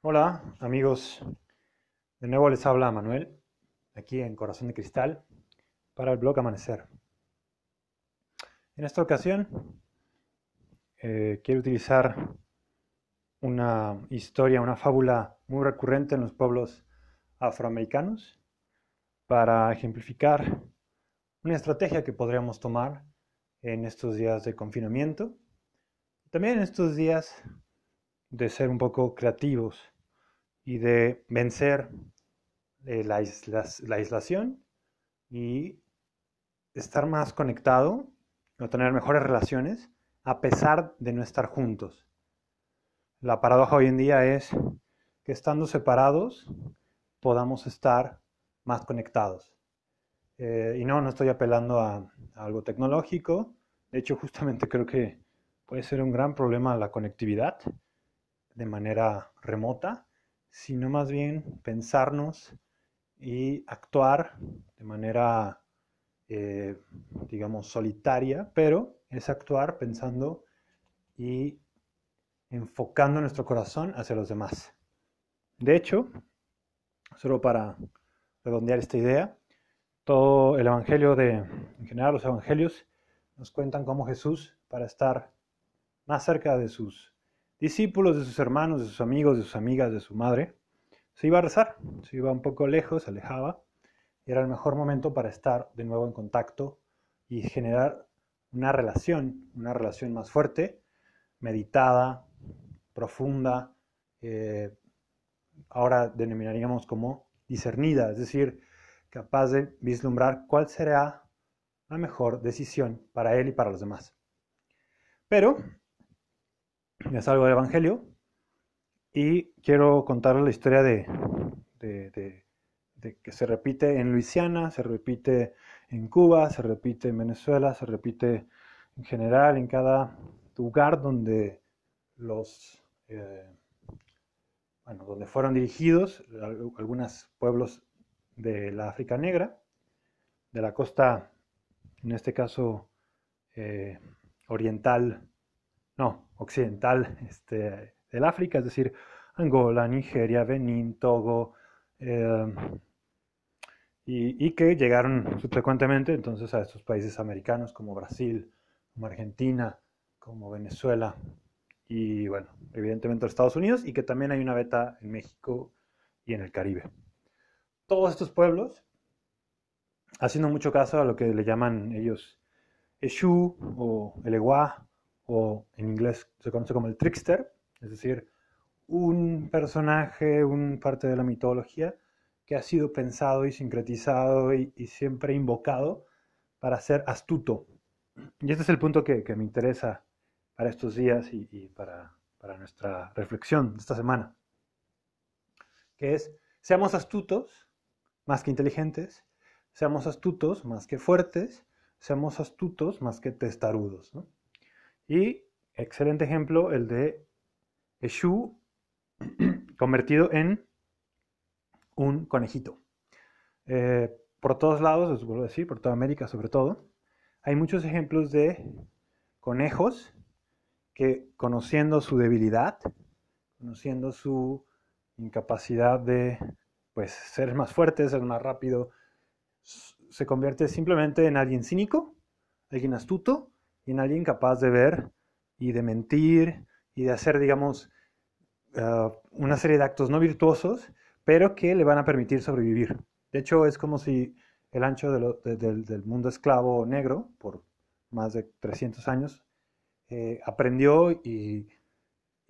Hola amigos, de nuevo les habla Manuel, aquí en Corazón de Cristal, para el blog Amanecer. En esta ocasión eh, quiero utilizar una historia, una fábula muy recurrente en los pueblos afroamericanos para ejemplificar una estrategia que podríamos tomar en estos días de confinamiento, también en estos días de ser un poco creativos y de vencer eh, la, la, aislación y estar más conectado o tener mejores relaciones a pesar de no estar juntos. La paradoja hoy en día es que estando separados podamos estar más conectados. Eh, y no, no estoy apelando a, a, algo tecnológico. De hecho, justamente creo que puede ser un gran problema la conectividad de manera remota, sino más bien pensarnos y actuar de manera, eh, digamos, solitaria, pero es actuar pensando y enfocando nuestro corazón hacia los demás. De hecho, solo para redondear esta idea, todo el Evangelio de, en general los Evangelios, nos cuentan cómo Jesús, para estar más cerca de sus discípulos, de sus hermanos, de sus amigos, de sus amigas, de su madre, se iba a rezar, se iba un poco lejos, se alejaba, era el mejor momento para estar de nuevo en contacto y generar una relación, una relación más fuerte, meditada, profunda, eh, ahora denominaríamos como discernida, es decir, capaz de vislumbrar cuál será la mejor decisión para él y para los demás. Pero es algo del Evangelio. Y quiero contarles la historia de, que se repite en Luisiana, se repite en Cuba, se repite en Venezuela, se repite en general en cada lugar donde los eh, bueno, donde fueron dirigidos algunos pueblos de la África Negra, de la costa, en este caso eh, oriental no, occidental este, del África, es decir, Angola, Nigeria, Benín, Togo, em, y, que llegaron subsecuentemente entonces a estos países americanos como Brasil, como Argentina, como Venezuela y bueno, evidentemente los Estados Unidos y que también hay una beta en México y en el Caribe. Todos estos pueblos, haciendo mucho caso a lo que le llaman ellos Eshu o Elegua o en inglés se conoce como el trickster, es decir, un personaje, un parte de la mitología que ha sido pensado y sincretizado y, siempre invocado para ser astuto. Y este es el punto que, me interesa para estos días y, para nuestra reflexión de esta semana, que es, seamos astutos más que inteligentes, seamos astutos más que fuertes, seamos astutos más que testarudos. ¿no? Y excelente ejemplo el de Eshu convertido en un conejito. Eh, por todos lados, les vuelvo a decir, por toda América sobre todo, hay muchos ejemplos de conejos que conociendo su debilidad, conociendo su incapacidad de pues, ser más fuerte, ser más rápido, se convierte simplemente en alguien cínico, alguien astuto, y en alguien capaz de ver y de mentir y de hacer, digamos, ah, una serie de actos no virtuosos, pero que le van a permitir sobrevivir. De hecho, es como si el ancho del mundo esclavo negro, por más de 300 años, eh, aprendió y,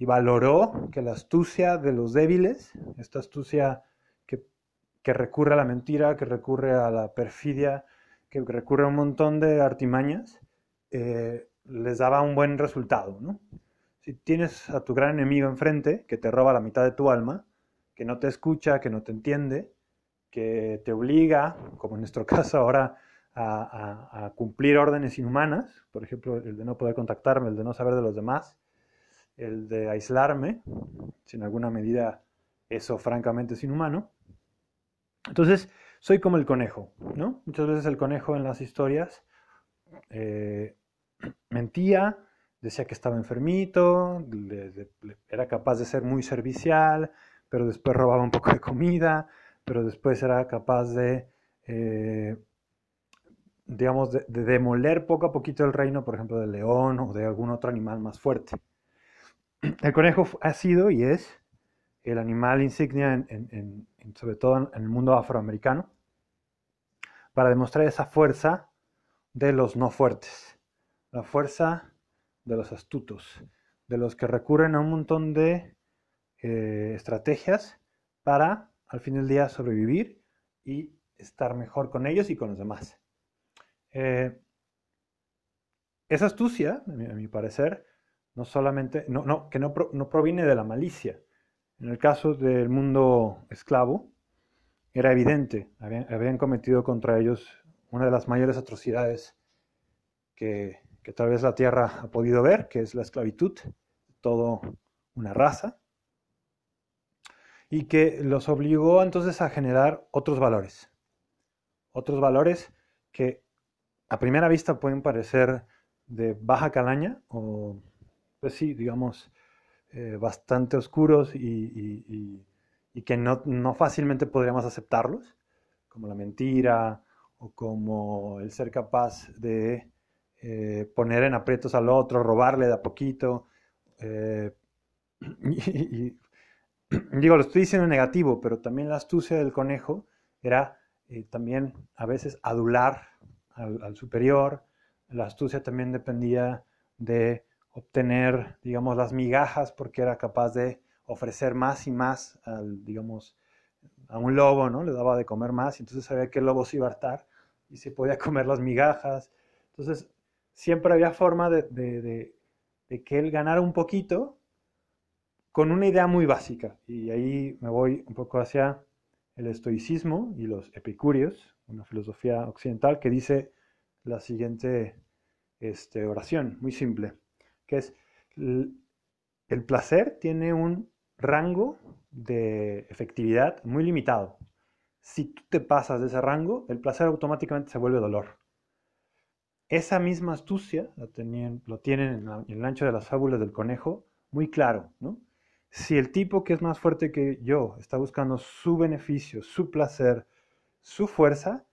valoró que la astucia de los débiles, esta astucia que recurre a la mentira, que recurre a la perfidia, que recurre a un montón de artimañas, eh, les daba un buen resultado. ¿no? Si tienes a tu gran enemigo enfrente, que te roba la mitad de tu alma, que no te escucha, que no te entiende, que te obliga, como en nuestro caso ahora, a, cumplir órdenes inhumanas, por ejemplo, el de no poder contactarme, el de no saber de los demás, el de aislarme, si en alguna medida eso francamente es inhumano. Entonces, soy como el conejo, ¿no? Muchas veces el conejo en las historias eh, mentía, decía que estaba enfermito, era capaz de ser muy servicial, pero después robaba un poco de comida, pero después era capaz de, eh, digamos, de, demoler poco a poquito el reino, por ejemplo, del león o de algún otro animal más fuerte. El conejo ha sido y es el animal insignia, sobre todo en el mundo afroamericano, para demostrar esa fuerza de los no fuertes, la fuerza de los astutos, de los que recurren a un montón de eh, estrategias para al fin del día sobrevivir y estar mejor con ellos y con los demás. Eh, esa astucia, a mi, parecer, no solamente, no, que no, no, proviene de la malicia. En el caso del mundo esclavo, era evidente, habían, habían cometido contra ellos una de las mayores atrocidades que, que, tal vez la tierra ha podido ver, que es la esclavitud, todo una raza, y que los obligó entonces a generar otros valores. Otros valores que a primera vista pueden parecer de baja calaña o, pues sí, digamos, eh, bastante oscuros y, que no, fácilmente podríamos aceptarlos, como la mentira o como el ser capaz de eh, poner en aprietos al otro, robarle de a poquito. Eh, y, digo, lo estoy diciendo negativo, pero también la astucia del conejo era eh, también a veces adular al, superior. La astucia también dependía de obtener, digamos, las migajas porque era capaz de ofrecer más y más al, digamos, a un lobo, ¿no? Le daba de comer más y entonces sabía que el lobo se iba a hartar y se podía comer las migajas. Entonces, siempre había forma de, de que él ganara un poquito con una idea muy básica. Y ahí me voy un poco hacia el estoicismo y los epicúreos, una filosofía occidental que dice la siguiente este, oración, muy simple, que es, el placer tiene un rango de efectividad muy limitado. Si tú te pasas de ese rango, el placer automáticamente se vuelve dolor. Esa misma astucia lo, lo tienen en, en el ancho de las fábulas del conejo muy claro, ¿no? Si el tipo que es más fuerte que yo está buscando su beneficio, su placer, su fuerza,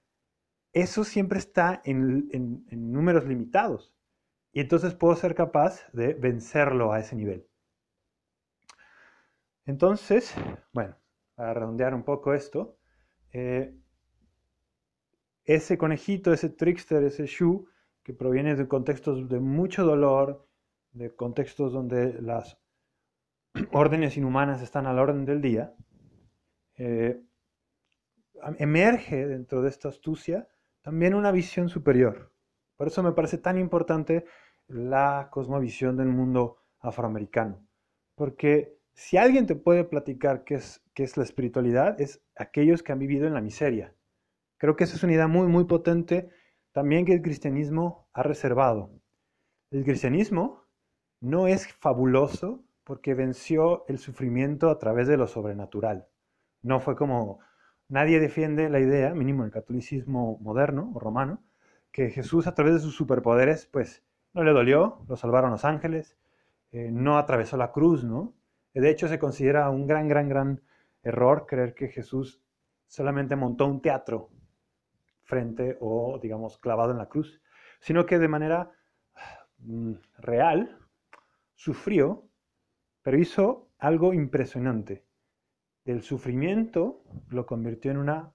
eso siempre está en, números limitados. Y entonces puedo ser capaz de vencerlo a ese nivel. Entonces, bueno, para redondear un poco esto, eh, ese conejito, ese trickster, ese shu, que proviene de contextos de mucho dolor, de contextos donde las órdenes inhumanas están a la orden del día, eh, emerge dentro de esta astucia también una visión superior. Por eso me parece tan importante la cosmovisión del mundo afroamericano. Porque si alguien te puede platicar qué es, la espiritualidad, es aquellos que han vivido en la miseria. Creo que esa es una idea muy, muy potente también que el cristianismo ha reservado. El cristianismo no es fabuloso porque venció el sufrimiento a través de lo sobrenatural. No fue como nadie defiende la idea, mínimo el catolicismo moderno o romano, que Jesús a través de sus superpoderes, pues no le dolió, lo salvaron los ángeles, eh, no atravesó la cruz, ¿no? De hecho, se considera un gran, gran, gran error creer que Jesús solamente montó un teatro frente o, digamos, clavado en la cruz, sino que de manera mm, real sufrió pero hizo algo impresionante. Del sufrimiento lo convirtió en una,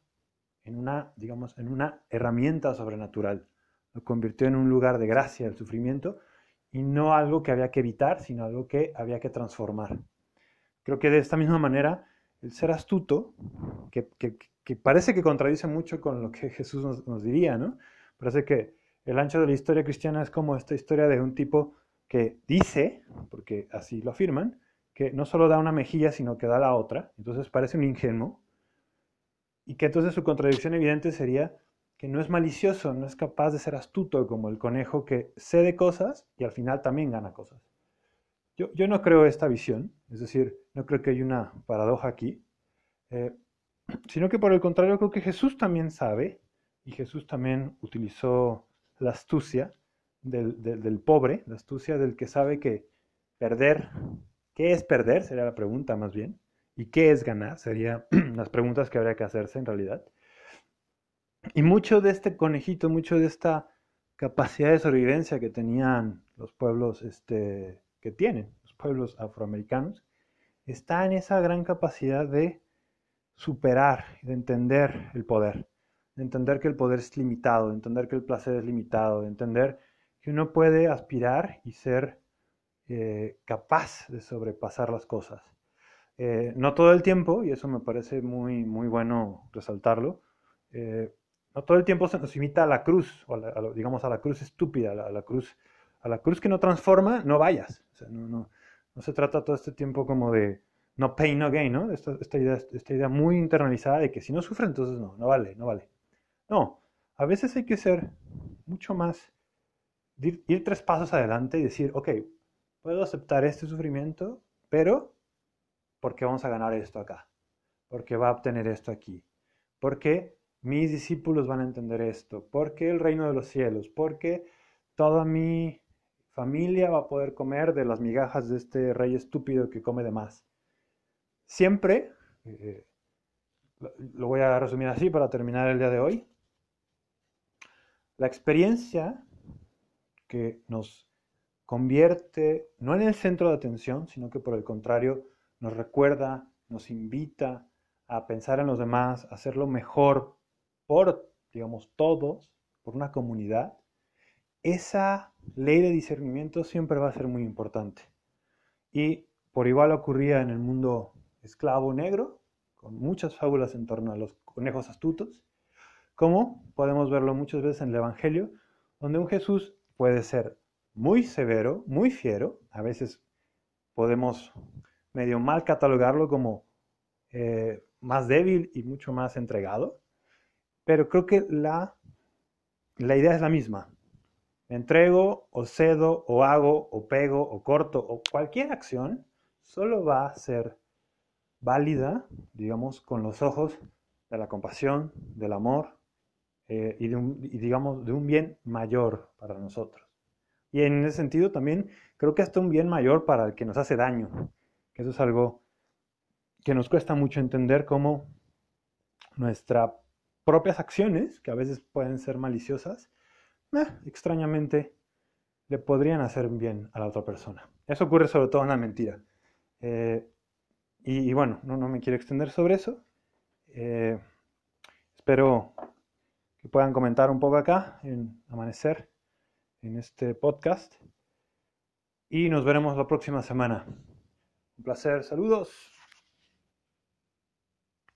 en una, digamos, en una herramienta sobrenatural. Lo convirtió en un lugar de gracia el sufrimiento y no algo que había que evitar, sino algo que había que transformar. Creo que de esta misma manera, el ser astuto, que, parece que contradice mucho con lo que Jesús nos, diría, ¿no? Parece que el ancho de la historia cristiana es como esta historia de un tipo que dice, porque así lo afirman, que no solo da una mejilla, sino que da la otra, entonces parece un ingenuo, y que entonces su contradicción evidente sería que no es malicioso, no es capaz de ser astuto como el conejo que cede cosas y al final también gana cosas. Yo no creo esta visión, es decir, no creo que hay una paradoja aquí, eh, sino que por el contrario creo que Jesús también sabe, y Jesús también utilizó la astucia, del, pobre, la astucia del que sabe que perder, ¿qué es perder? Sería la pregunta más bien. ¿Y qué es ganar? Serían las preguntas que habría que hacerse en realidad. Y mucho de este conejito, mucho de esta capacidad de sobrevivencia que tenían los pueblos, este, que tienen pueblos afroamericanos, está en esa gran capacidad de superar, de entender el poder, de entender que el poder es limitado, de entender que el placer es limitado, de entender que uno puede aspirar y ser eh, capaz de sobrepasar las cosas. Eh, no todo el tiempo, y eso me parece muy, muy bueno resaltarlo, eh, no todo el tiempo se nos imita a la cruz, digamos a la cruz estúpida, a la, cruz, a la cruz que no transforma, no vayas. Se trata todo este tiempo como de no pain, no gain, ¿no? Esta, idea, esta idea muy internalizada de que si no sufre, entonces no, no vale, no vale. No, a veces hay que ser mucho más, ir, ir tres pasos adelante y decir, ok, puedo aceptar este sufrimiento, pero porque vamos a ganar esto acá, porque va a obtener esto aquí, porque mis discípulos van a entender esto, porque el reino de los cielos, porque toda mi familia va a poder comer de las migajas de este rey estúpido que come de más. Siempre, eh, lo voy a resumir así para terminar el día de hoy, la experiencia que nos convierte no en el centro de atención, sino que por el contrario nos recuerda, nos invita a pensar en los demás, a hacerlo mejor por, digamos, todos, por una comunidad, esa ley de discernimiento siempre va a ser muy importante. Y por igual ocurría en el mundo esclavo negro, con muchas fábulas en torno a los conejos astutos, como podemos verlo muchas veces en el Evangelio, donde un Jesús puede ser muy severo, muy fiero, a veces podemos medio mal catalogarlo como eh, más débil y mucho más entregado, pero creo que la, la idea es la misma. Entrego o cedo o hago o pego o corto o cualquier acción solo va a ser válida, digamos, con los ojos de la compasión, del amor eh, y, digamos, de un bien mayor para nosotros. Y en ese sentido también creo que hasta un bien mayor para el que nos hace daño. Eso es algo que nos cuesta mucho entender cómo nuestras propias acciones, que a veces pueden ser maliciosas, eh, extrañamente le podrían hacer bien a la otra persona. Eso ocurre sobre todo en la mentira. Eh, y, bueno, no, me quiero extender sobre eso. Eh, espero que puedan comentar un poco acá en Amanecer en este podcast. Y nos veremos la próxima semana. Un placer, saludos.